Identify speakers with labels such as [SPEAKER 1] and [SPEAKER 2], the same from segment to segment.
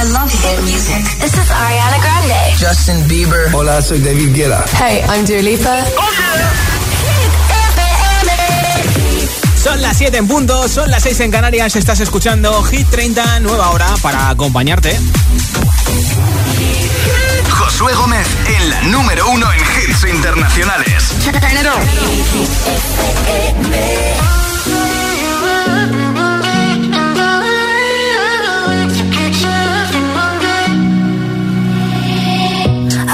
[SPEAKER 1] I love hit music. This is Ariana Grande.
[SPEAKER 2] Justin Bieber.
[SPEAKER 3] Hola, soy David Guetta.
[SPEAKER 4] Hey, I'm Dua Lipa.
[SPEAKER 5] Son las 7 en punto, son las 6 en Canarias, estás escuchando Hit 30, nueva hora para acompañarte.
[SPEAKER 6] Josué Gómez en la número uno en hits internacionales.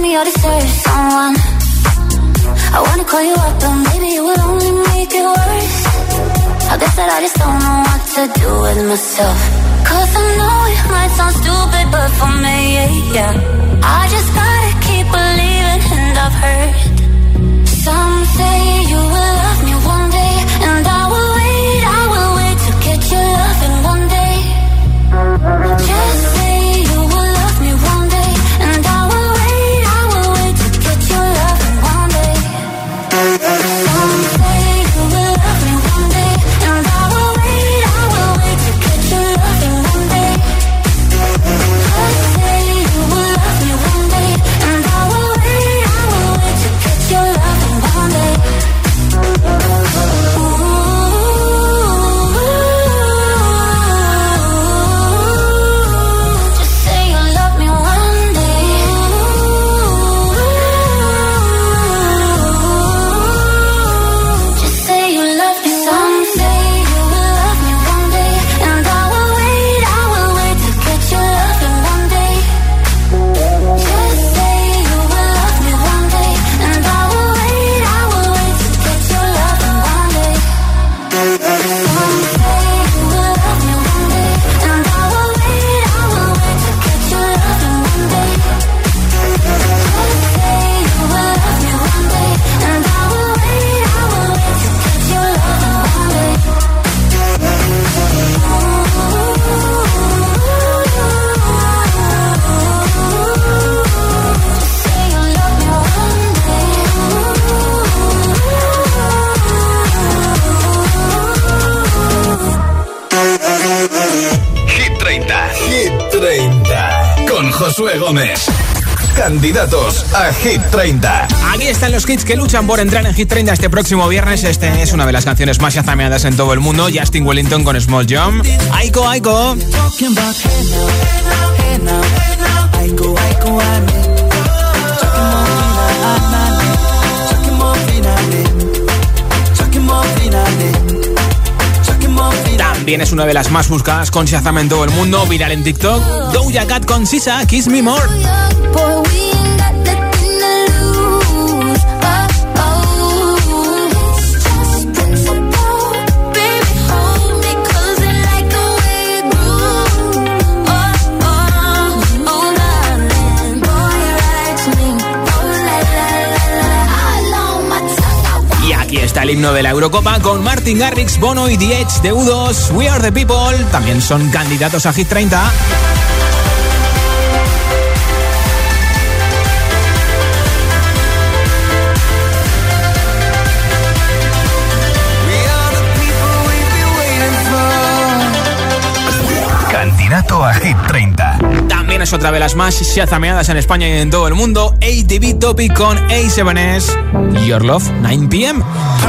[SPEAKER 7] me I deserve someone. I wanna call you up, but maybe it only make it worse. I guess that I just don't know what to do with myself. Cause I know it might sound stupid, but for me, yeah. I just gotta keep believing, and I've heard
[SPEAKER 6] a Hit 30.
[SPEAKER 5] Aquí están los hits que luchan por entrar en Hit 30 este próximo viernes. Este es una de las canciones más yazameadas en todo el mundo. Justin Wellington con Small Jump. Aiko, Aiko. También es una de las más buscadas con Shazam en todo el mundo. Viral en TikTok. Doja Cat con Sisa, Kiss Me More. Está el himno de la Eurocopa con Martin Garrix, Bono y The Edge de U2. We Are The People. También son candidatos a Hit 30.
[SPEAKER 8] We are the people we've been waiting for.
[SPEAKER 6] Candidato a Hit 30.
[SPEAKER 5] También es otra de las más shazameadas en España y en todo el mundo. ATV Topic con A7S. Your Love, 9 pm.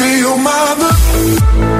[SPEAKER 9] feel my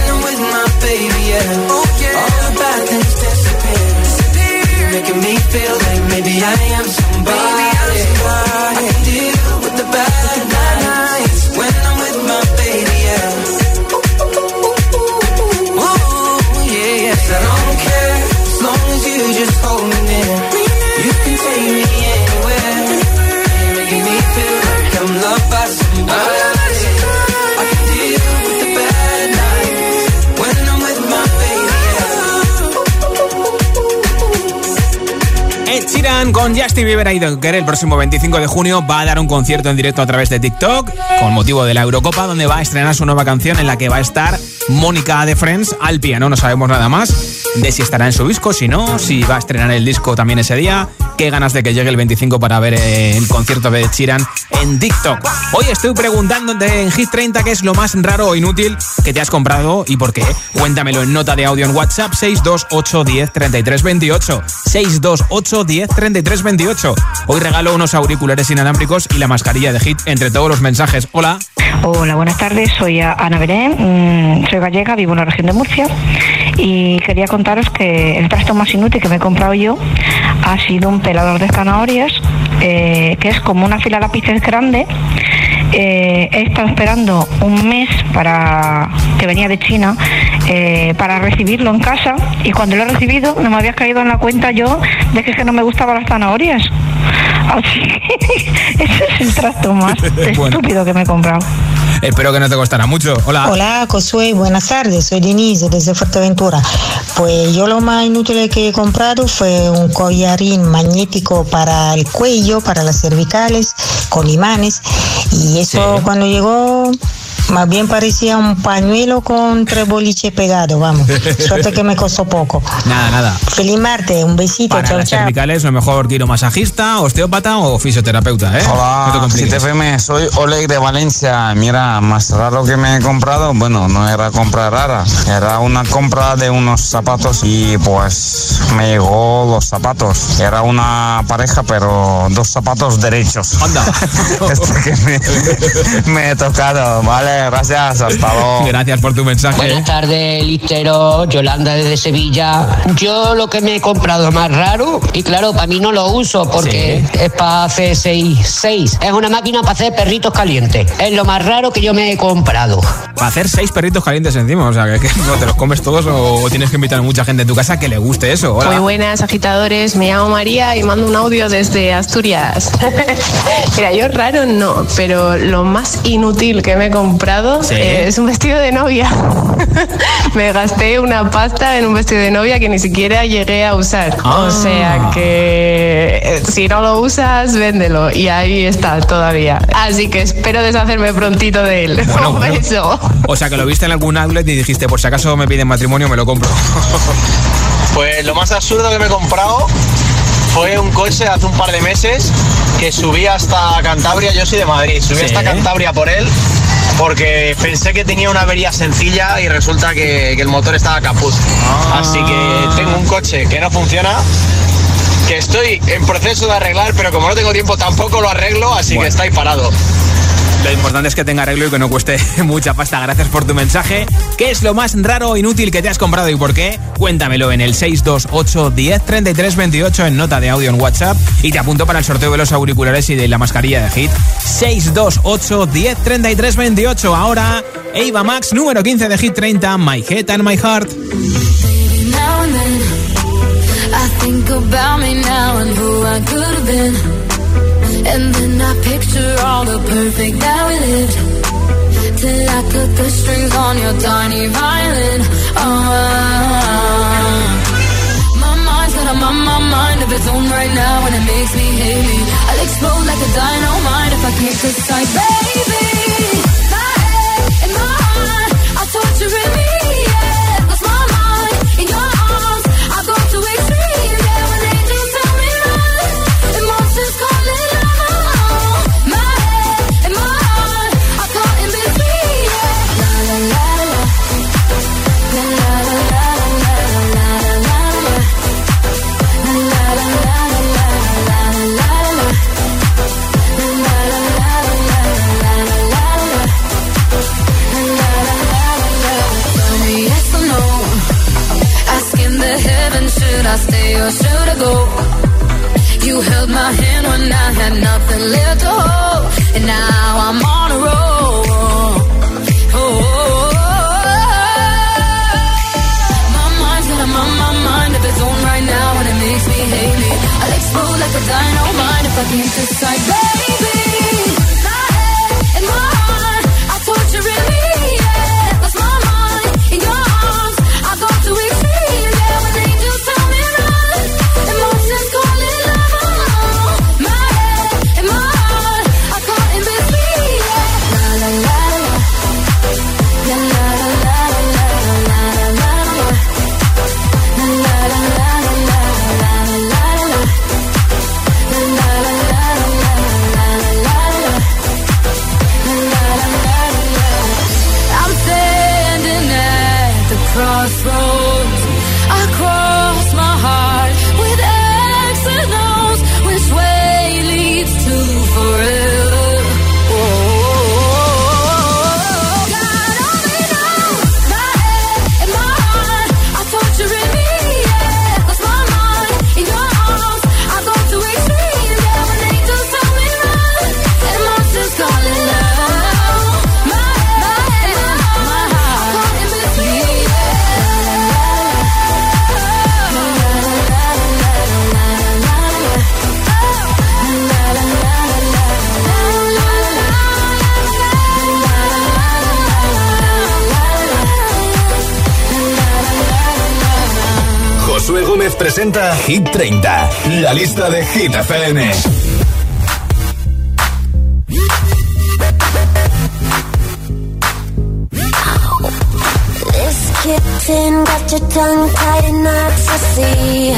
[SPEAKER 5] con Justin Bieber y Dunker el próximo 25 de junio va a dar un concierto en directo a través de TikTok con motivo de la Eurocopa donde va a estrenar su nueva canción en la que va a estar Mónica de Friends al piano. No sabemos nada más de si estará en su disco, si no, si va a estrenar el disco también ese día. Qué ganas de que llegue el 25 para ver el concierto de Sheeran en TikTok. Hoy estoy preguntándote en Hit 30 qué es lo más raro o inútil que te has comprado y por qué. Cuéntamelo en nota de audio en WhatsApp 628 10 33 28. 628 10 33 28. Hoy regalo unos auriculares inalámbricos y la mascarilla de Hit entre todos los mensajes. Hola.
[SPEAKER 4] Hola, buenas tardes. Soy Ana Belén, mm, soy gallega, vivo en la región de Murcia y quería contaros que el trasto más inútil que me he comprado yo ha sido un pelador de zanahorias eh, que es como una fila de lápices grande. Eh, he estado esperando un mes para que venía de China eh, para recibirlo en casa y cuando lo he recibido no me había caído en la cuenta yo de que, es que no me gustaban las zanahorias. Así que ese es el trasto más
[SPEAKER 5] Bueno.
[SPEAKER 4] estúpido que me he comprado.
[SPEAKER 5] Espero que no te costará mucho. Hola.
[SPEAKER 10] Hola, Josué, buenas tardes, soy Denise desde Fuerteventura. Pues yo lo más inútil que he comprado fue un collarín magnético para el cuello, para las cervicales, con imanes. Y eso
[SPEAKER 5] Sí.
[SPEAKER 10] cuando llegó, más bien parecía un pañuelo con tres boliches pegados, vamos. Suerte que me costó poco.
[SPEAKER 5] Nada, nada.
[SPEAKER 10] Feliz martes, un besito,
[SPEAKER 5] Para
[SPEAKER 10] chao,
[SPEAKER 5] las
[SPEAKER 10] chao.
[SPEAKER 5] cervicales, lo mejor quiromasajista, osteópata o fisioterapeuta, ¿eh? No te
[SPEAKER 11] Hola. 7FM, soy Oleg de Valencia. Mira, más raro que me he comprado, bueno, no era compra rara, era una compra de unos zapatos y pues me llegó los zapatos. Era una pareja, pero dos zapatos derechos.
[SPEAKER 5] Anda.
[SPEAKER 11] este que me, me he tocado, vale, gracias, hasta luego.
[SPEAKER 5] Gracias por tu mensaje.
[SPEAKER 12] Buenas tardes, listero. Yolanda desde Sevilla. Yo lo que me he comprado más raro, y claro, para mí no lo uso porque es para hacer seis, seis. Es una máquina para hacer perritos calientes. Es lo más raro que yo me he comprado.
[SPEAKER 5] Para hacer seis perritos calientes encima, o sea, que, que no te los comes todos o tienes que invitar a mucha gente en tu casa que le guste eso. Hola.
[SPEAKER 13] Muy buenas, agitadores. Me llamo María y mando un audio desde Asturias. Mira, yo raro no, pero lo más inútil que me he comprado
[SPEAKER 5] Sí.
[SPEAKER 13] eh, es un vestido de novia. me gasté una pasta en un vestido de novia que ni siquiera llegué a usar.
[SPEAKER 5] Ah.
[SPEAKER 13] O sea que eh, si no lo usas, véndelo. Y ahí está todavía. Así que espero deshacerme prontito de él.
[SPEAKER 5] Bueno,
[SPEAKER 13] un
[SPEAKER 5] bueno.
[SPEAKER 13] beso.
[SPEAKER 5] O sea, que lo viste en algún outlet y dijiste, por si acaso me piden matrimonio, me lo compro.
[SPEAKER 14] Pues lo más absurdo que me he comprado fue un coche hace un par de meses que subí hasta Cantabria, yo soy de Madrid, subí
[SPEAKER 5] Sí.
[SPEAKER 14] hasta Cantabria por él porque pensé que tenía una avería sencilla y resulta que, que el motor estaba caput.
[SPEAKER 5] Ah.
[SPEAKER 14] Así que tengo un coche que no funciona, que estoy en proceso de arreglar, pero como no tengo tiempo tampoco lo arreglo, así
[SPEAKER 5] Bueno.
[SPEAKER 14] que está ahí parado.
[SPEAKER 5] Lo importante es que tenga arreglo y que no cueste mucha pasta. Gracias por tu mensaje. ¿Qué es lo más raro o inútil que te has comprado y por qué? Cuéntamelo en el 628 10 33 28 en nota de audio en WhatsApp y te apunto para el sorteo de los auriculares y de la mascarilla de Hit. 628 10 33 28. Ahora, Eva Max, número 15 de Hit 30, My Head and My Heart.
[SPEAKER 7] And then I picture all the perfect that we lived. Till I cut the strings on your tiny violin. Oh, my mind's got a my, my mind of its own right now, and it makes me hate me. I'll explode like a dynamite if I can't decide, baby. My head and my heart are torturing me.
[SPEAKER 15] stuck inside. presenta Hit 30, la lista de Hit FM.
[SPEAKER 1] This kitten got your tongue tied in knots, I see.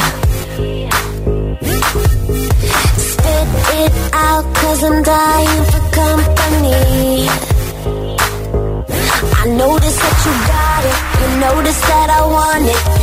[SPEAKER 1] Spit it out, cause I'm dying for company. I notice that you got it, you notice that I want it.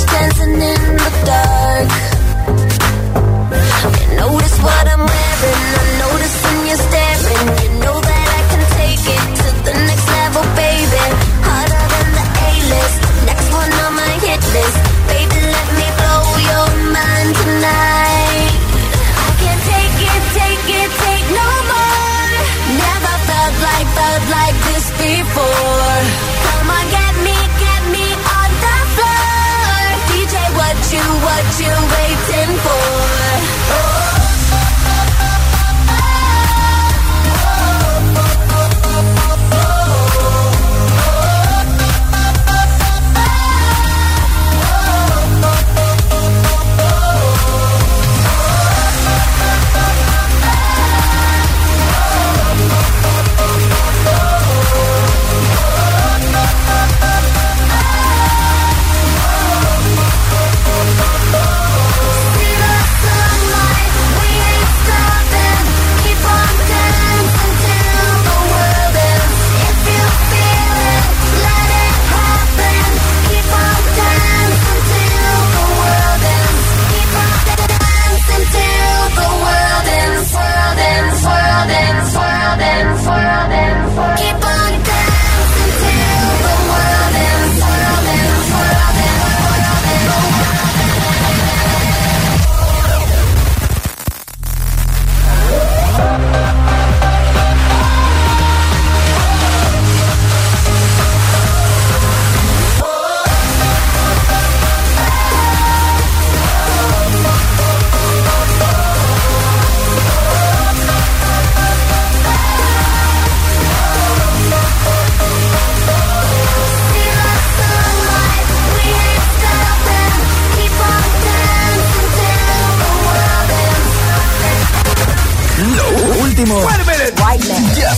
[SPEAKER 1] dancing in the dark.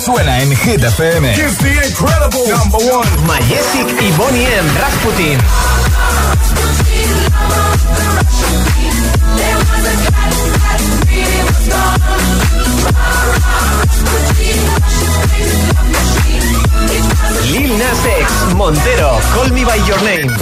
[SPEAKER 3] Suena en Hit FM.
[SPEAKER 16] It's the incredible number one.
[SPEAKER 17] Majestic y Bonnie M. Rasputin. Lil Nas X, Montero, Call Me By Your Name.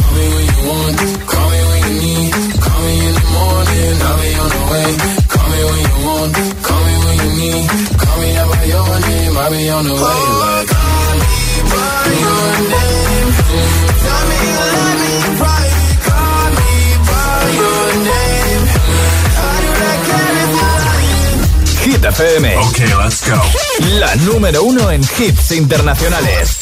[SPEAKER 3] Hit FM.
[SPEAKER 16] Okay, let's go.
[SPEAKER 3] La número uno en hits internacionales.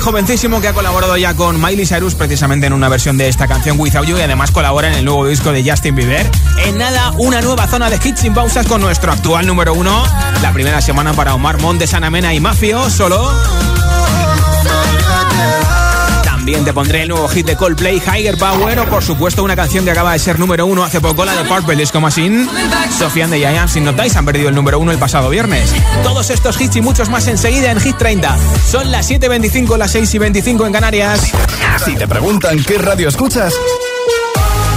[SPEAKER 5] Jovencísimo que ha colaborado ya con Miley Cyrus precisamente en una versión de esta canción Without You y además colabora en el nuevo disco de Justin Bieber. En nada, una nueva zona de hits sin pausas con nuestro actual número uno. La primera semana para Omar Montes, Sanamena y Mafio, solo. Te pondré el nuevo hit de Coldplay, Higher Power, o por supuesto una canción que acaba de ser número uno hace poco, la de Purple Disco Machine. Sofian de Giants, si notáis, han perdido el número uno el pasado viernes. Todos estos hits y muchos más enseguida en Hit 30. Son las 7.25, las 6 y 25 en Canarias.
[SPEAKER 3] Si te preguntan qué radio escuchas,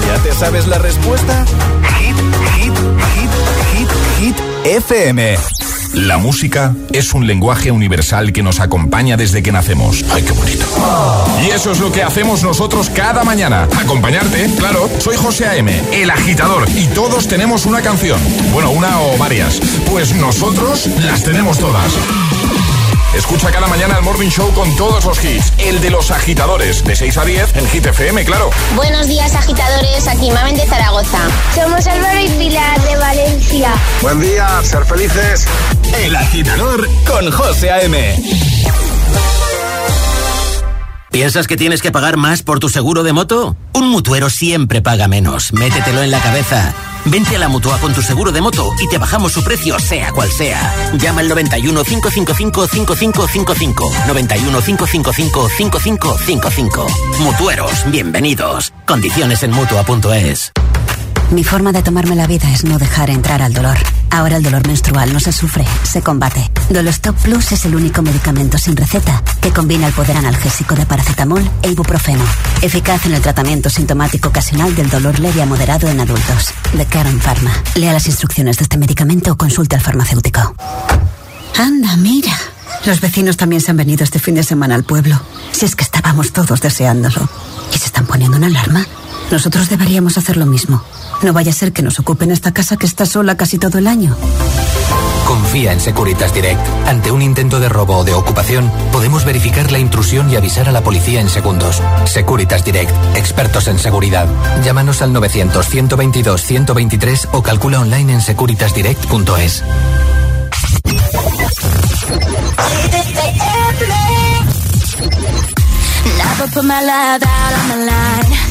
[SPEAKER 3] ¿ya te sabes la respuesta? Hit, hit, hit, hit, hit, FM.
[SPEAKER 18] La música es un lenguaje universal que nos acompaña desde que nacemos. ¡Ay, qué bonito! Y eso es lo que hacemos nosotros cada mañana. Acompañarte, claro. Soy José A.M., el agitador, y todos tenemos una canción. Bueno, una o varias. Pues nosotros las tenemos todas. Escucha cada mañana el Morning Show con todos los hits. El de los agitadores, de 6 a 10 en Hit FM, claro.
[SPEAKER 19] Buenos días, agitadores. Aquí Mamen de Zaragoza. Somos Álvaro y Pilar de Valencia.
[SPEAKER 3] Buen día, ser felices. El agitador con José A.M.
[SPEAKER 20] ¿Piensas que tienes que pagar más por tu seguro de moto? Un mutuero siempre paga menos. Métetelo en la cabeza. Vente a la mutua con tu seguro de moto y te bajamos su precio, sea cual sea. Llama al 91 555 5555. 91 555 5555. Mutueros, bienvenidos. Condiciones en mutua.es.
[SPEAKER 21] Mi forma de tomarme la vida es no dejar entrar al dolor. Ahora el dolor menstrual no se sufre, se combate. Dolostop Plus es el único medicamento sin receta que combina el poder analgésico de paracetamol e ibuprofeno. Eficaz en el tratamiento sintomático ocasional del dolor leve a moderado en adultos. De Karen Pharma. Lea las instrucciones de este medicamento o consulte al farmacéutico. Anda, mira. Los vecinos también se han venido este fin de semana al pueblo. Si es que estábamos todos deseándolo. ¿Y se están poniendo una alarma? Nosotros deberíamos hacer lo mismo. No vaya a ser que nos ocupen esta casa que está sola casi todo el año.
[SPEAKER 22] Confía en Securitas Direct. Ante un intento de robo o de ocupación, podemos verificar la intrusión y avisar a la policía en segundos. Securitas Direct, expertos en seguridad. Llámanos al 900-122-123 o calcula online en securitasdirect.es.
[SPEAKER 1] Never put my love out on the line.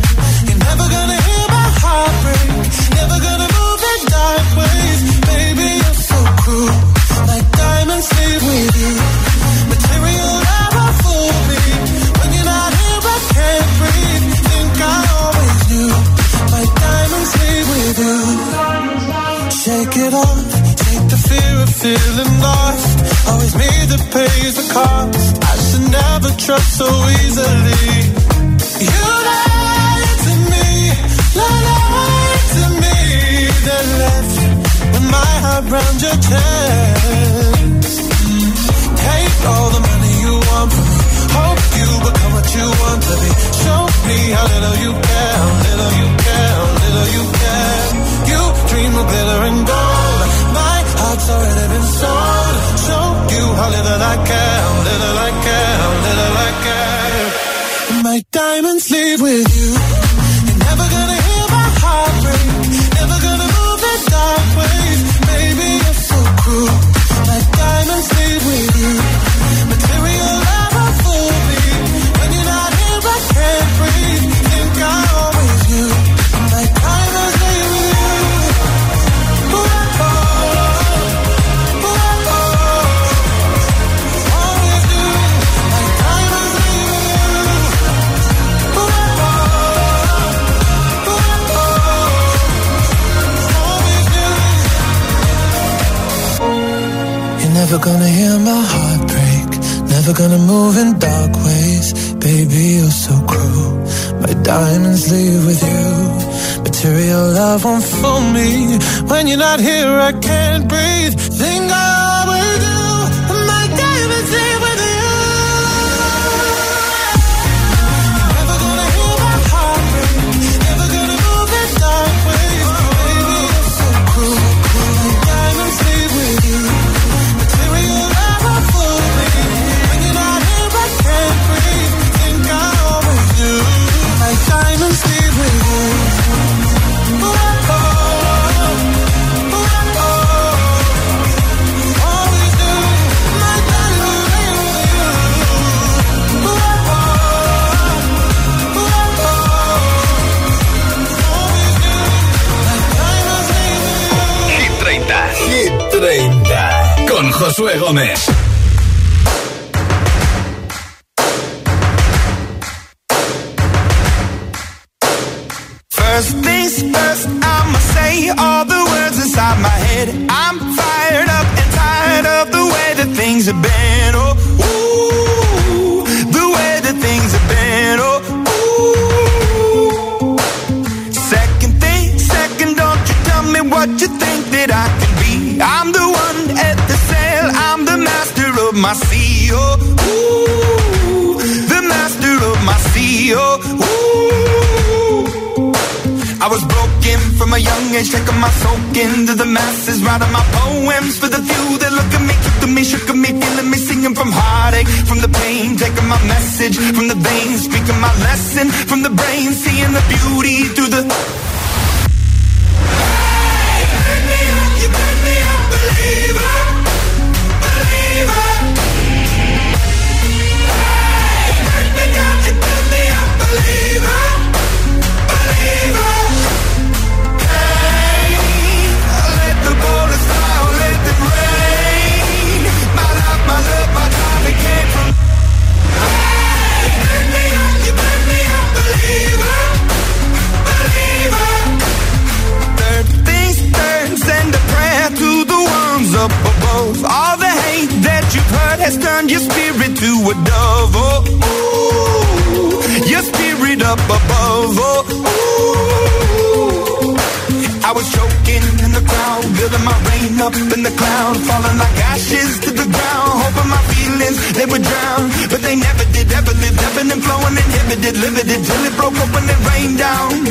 [SPEAKER 9] would drown. But they never did, ever lived, ebbing and flowing, inhibited, limited, till it broke open and rained down.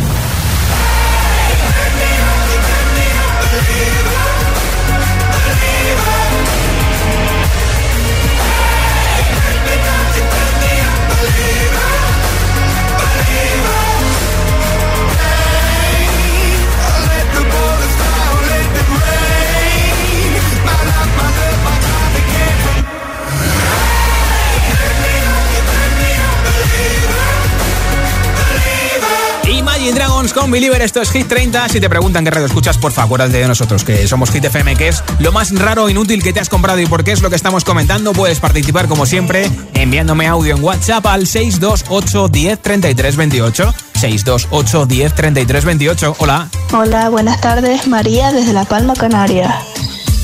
[SPEAKER 5] Con Believer, esto es Hit 30. Si te preguntan qué radio escuchas, por favor, de nosotros, que somos Hit FM, que es lo más raro e inútil que te has comprado y por qué es lo que estamos comentando. Puedes participar, como siempre, enviándome audio en WhatsApp al 628 10 33 28. 628 10 33 28. Hola.
[SPEAKER 23] Hola, buenas tardes. María desde La Palma, Canarias.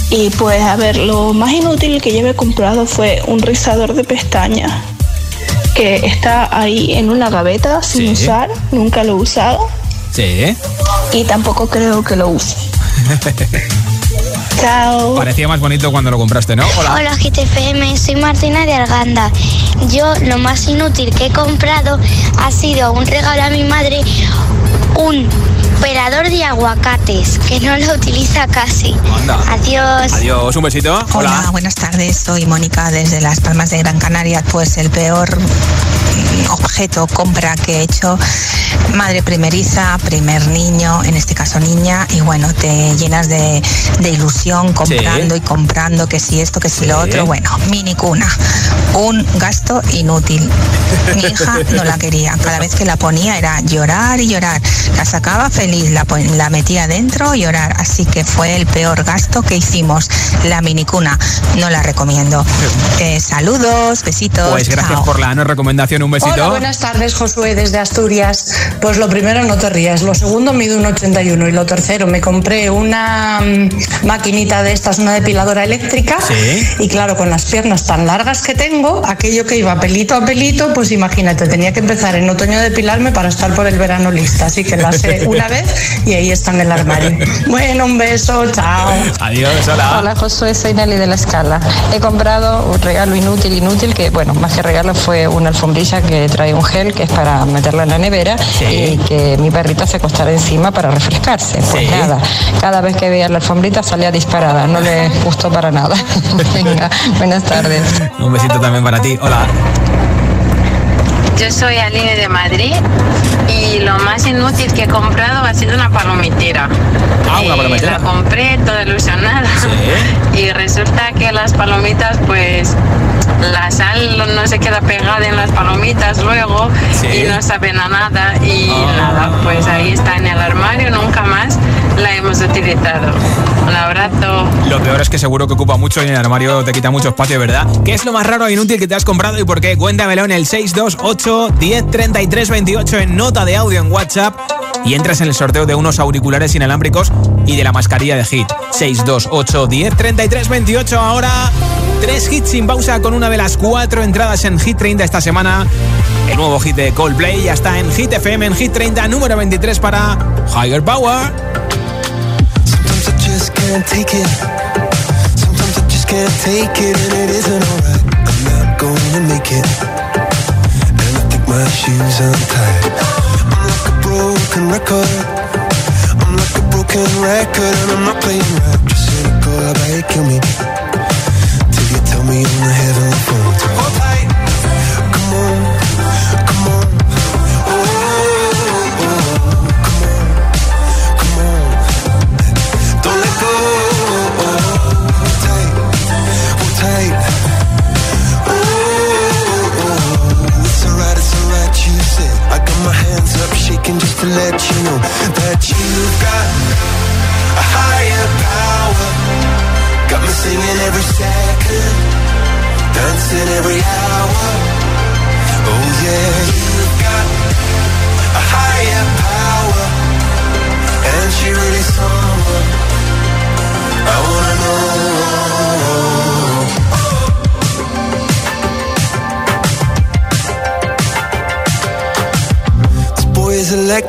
[SPEAKER 23] Y pues, a ver, lo más inútil que yo me he comprado fue un rizador de pestañas que está ahí en una gaveta sin
[SPEAKER 5] Sí.
[SPEAKER 23] usar, nunca lo he usado
[SPEAKER 5] Sí.
[SPEAKER 23] y tampoco creo que lo use. Chao.
[SPEAKER 5] Parecía más bonito cuando lo compraste, ¿no? Hola.
[SPEAKER 19] Hola GTFM, soy Martina de Arganda. Yo lo más inútil que he comprado ha sido un regalo a mi madre, un pelador de aguacates, que no lo utiliza casi.
[SPEAKER 5] Anda.
[SPEAKER 19] Adiós.
[SPEAKER 5] Adiós, un besito.
[SPEAKER 24] Hola, buenas tardes. Soy Mónica desde Las Palmas de Gran Canaria. Pues el peor objeto, compra que he hecho, madre primeriza, primer niño, en este caso niña, y bueno, te llenas de, de ilusión comprando y comprando, que si esto, que si lo otro. Bueno, mini cuna, un gasto inútil. Mi hija no la quería. Cada vez que la ponía era llorar y llorar. La sacaba feliz, la, la metía dentro y llorar. Así que fue el peor gasto que hicimos. La minicuna no la recomiendo. Eh, saludos, besitos.
[SPEAKER 5] Pues gracias
[SPEAKER 24] chao.
[SPEAKER 5] por la no recomendación, un
[SPEAKER 25] Hola, buenas tardes, Josué, desde Asturias. Pues lo primero, no te rías. Lo segundo, mido un 81. Y lo tercero, me compré una mm, maquinita de estas, una depiladora eléctrica.
[SPEAKER 5] Sí.
[SPEAKER 25] Y claro, con las piernas tan largas que tengo, aquello que iba pelito a pelito, pues imagínate, tenía que empezar en otoño a depilarme para estar por el verano lista. Así que la sé una vez y ahí está en el armario. Bueno, un beso, chao.
[SPEAKER 5] Adiós, hola.
[SPEAKER 26] Hola Josué, soy Nelly de la Escala. He comprado un regalo inútil, inútil, que bueno, más que regalo fue una alfombrilla que trae un gel que es para meterla en la nevera y que mi perrita se acostara encima para refrescarse. Pues
[SPEAKER 5] Sí.
[SPEAKER 26] nada, cada vez que veía la alfombrita salía disparada, no le gustó para nada. Venga, buenas tardes.
[SPEAKER 5] Un besito también para ti. Hola.
[SPEAKER 27] Yo soy Aline de Madrid y lo más inútil que he comprado ha sido una palomitera.
[SPEAKER 5] Ah, una
[SPEAKER 27] Y
[SPEAKER 5] palomitera.
[SPEAKER 27] La compré toda ilusionada y resulta que las palomitas pues la sal no se queda pegada en las palomitas luego
[SPEAKER 5] Sí.
[SPEAKER 27] y no saben a nada y nada, pues ahí está en el armario, nunca más la hemos utilizado. Un abrazo.
[SPEAKER 5] Lo peor es que seguro que ocupa mucho y en el armario te quita mucho espacio, ¿verdad? ¿Qué es lo más raro e inútil que te has comprado y por qué? Cuéntamelo en el 628 10 33 28 en nota de audio en WhatsApp y entras en el sorteo de unos auriculares inalámbricos y de la mascarilla de Hit. 628 10 33 28 ahora. Tres hits sin pausa con una de las cuatro entradas en Hit 30 esta semana. El nuevo hit de Coldplay ya está en Hit FM en Hit 30 número 23 para Higher Power.
[SPEAKER 8] Just can't take it. Sometimes I just can't take it, and it isn't alright. I'm not gonna make it. And I think my shoes untied. I'm like a broken record. I'm like a broken record, and I'm not playing right. Just cynical, about you kill me? Till you tell me on the heavenly phone.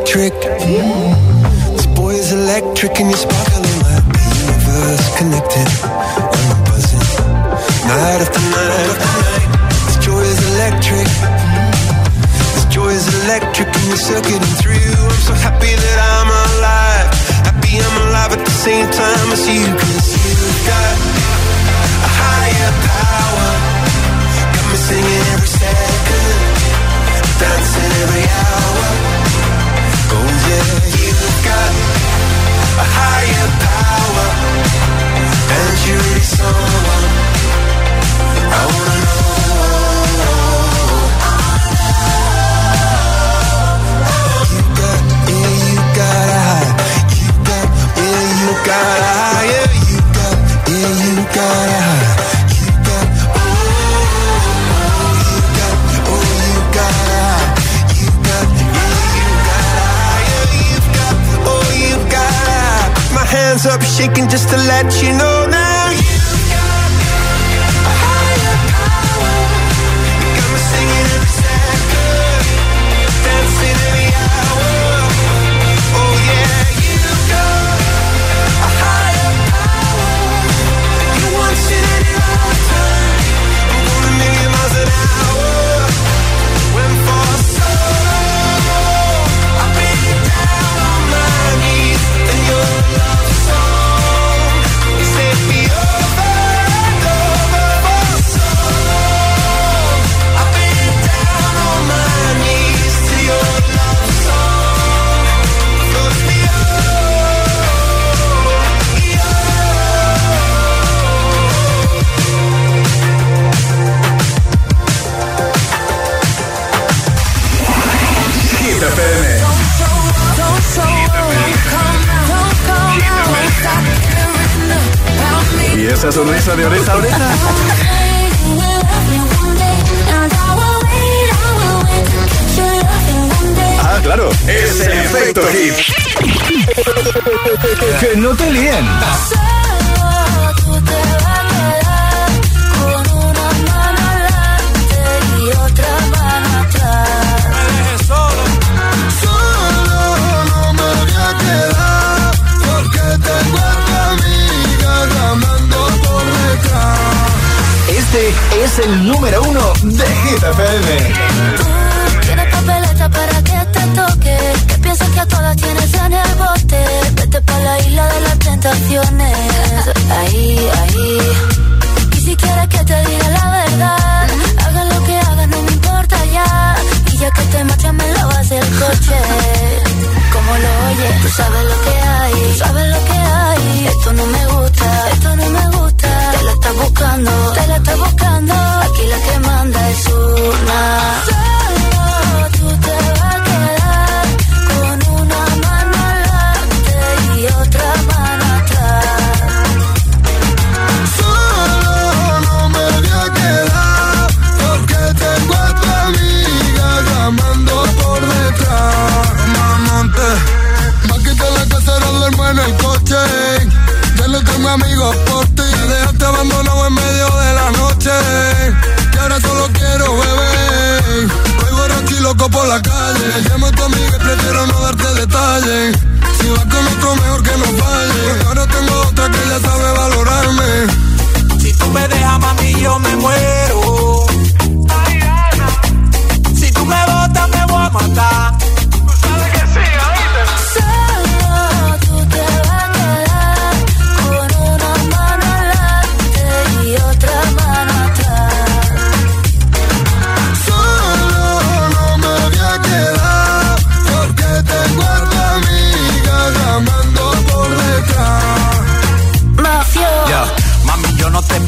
[SPEAKER 7] trick. sabes lo que hay, tú sabes lo que hay. Esto no me gusta, esto no me gusta. Te la estás buscando, te la estás buscando. Aquí la que manda es una.
[SPEAKER 8] me
[SPEAKER 28] deja, mami, yo me muero.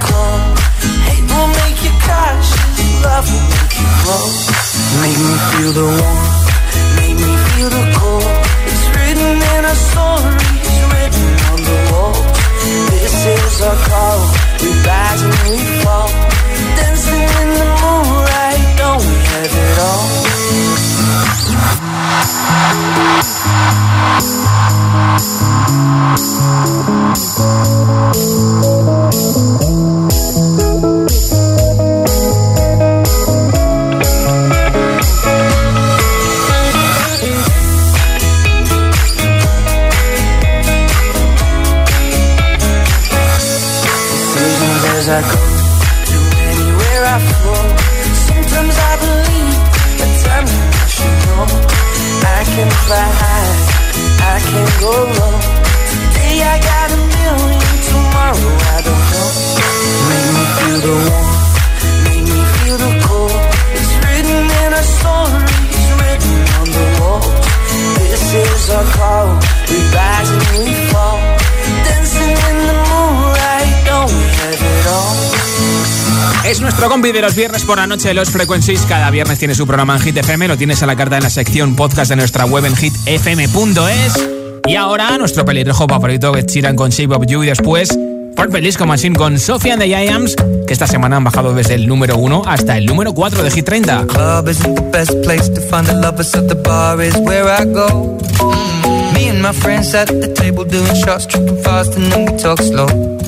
[SPEAKER 2] come. Hate will make you cautious, love will make you grow. Make me feel the warmth, make me feel the cold. It's written in our stories, written on the wall. This is our call. We rise and we fall, dancing in the moonlight. Don't we have it all? Decisions
[SPEAKER 5] Es nuestro compi de los viernes por la noche de los Frequencies. Cada viernes tiene su programa en Hit FM. Lo tienes a la carta en la sección podcast de nuestra web en hitfm.es. Y ahora, nuestro pelirrojo favorito, Ed Sheeran con Shape of You. Y después, Purple Disco Machine con Sophie and the Giants, que esta semana han bajado desde el número 1 hasta el número 4 de Hit 30.
[SPEAKER 2] club isn't the best place to find the lovers, so the bar is where I go. Mm. Me and my friends at the table doing shots, tripping fast, and then we talk slow.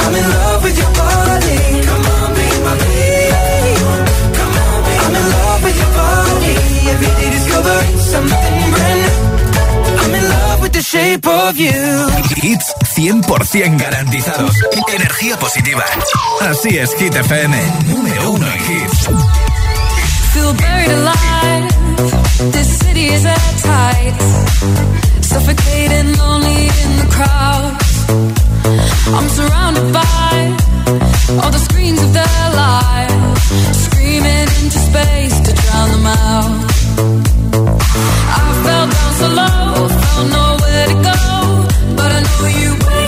[SPEAKER 2] I'm in love with your body.
[SPEAKER 3] 100% garantizados. Energía positiva. Así es, Hit FM. Número uno en hits.
[SPEAKER 15] feel buried alive. This city is at tides, suffocating, lonely in the crowd. I'm surrounded by all the screens of their lives, screaming into space to drown them out. I fell down so low, found nowhere to go, but I know you. wait.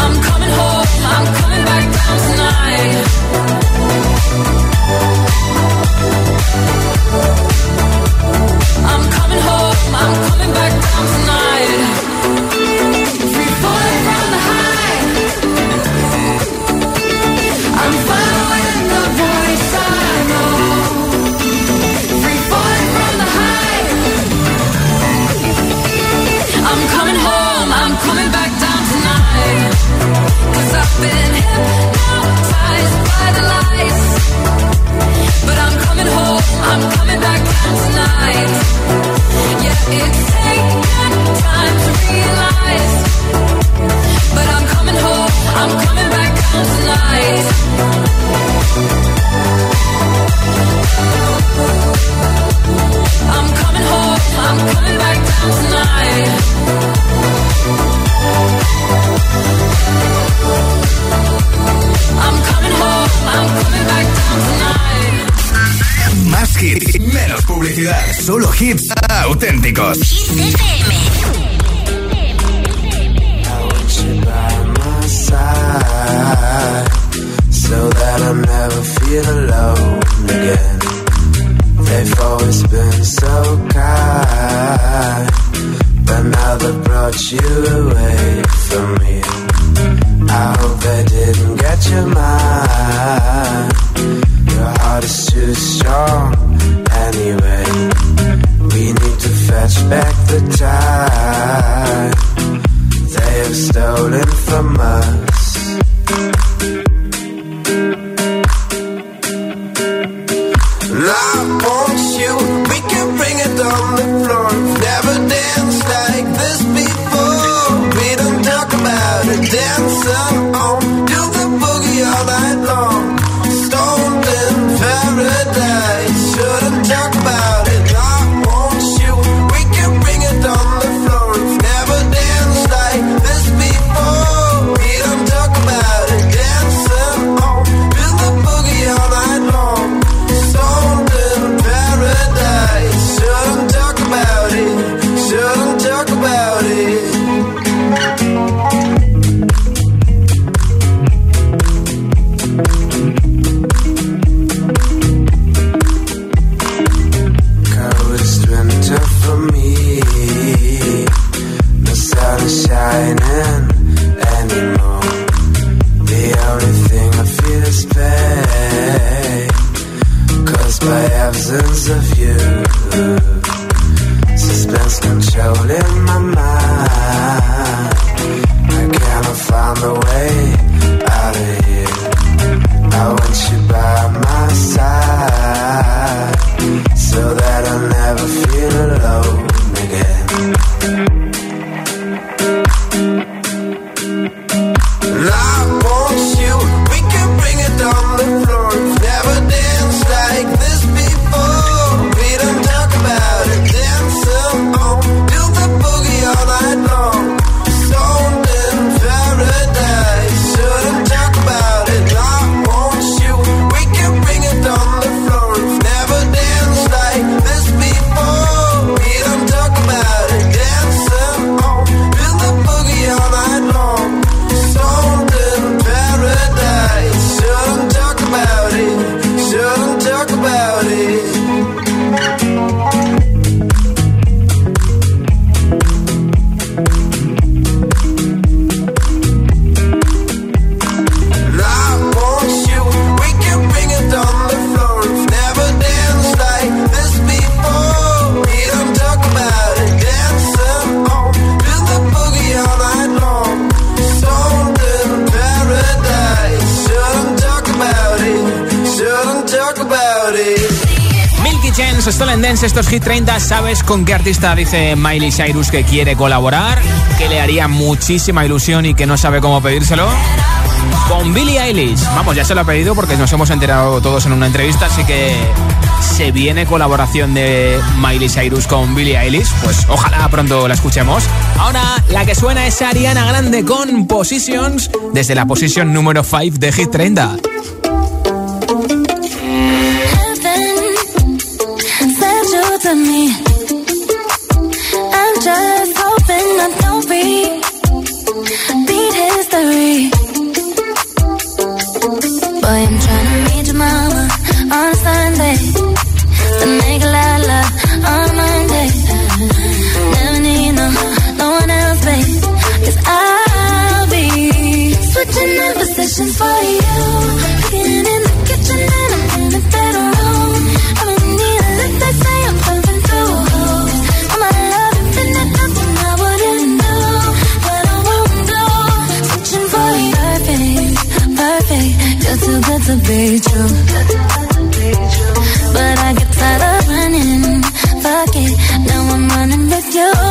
[SPEAKER 15] I'm coming home.
[SPEAKER 7] ¿Sabes con qué artista dice Miley Cyrus que quiere colaborar? Que le haría muchísima ilusión y que no sabe cómo pedírselo. Con Billie Eilish. Vamos, ya se lo ha pedido porque nos hemos enterado todos en una entrevista, así que se viene colaboración de Miley Cyrus con Billie Eilish. Pues ojalá pronto la escuchemos. Ahora la que suena es Ariana Grande con Positions desde la posición número 5 de Hit 30.
[SPEAKER 29] With you.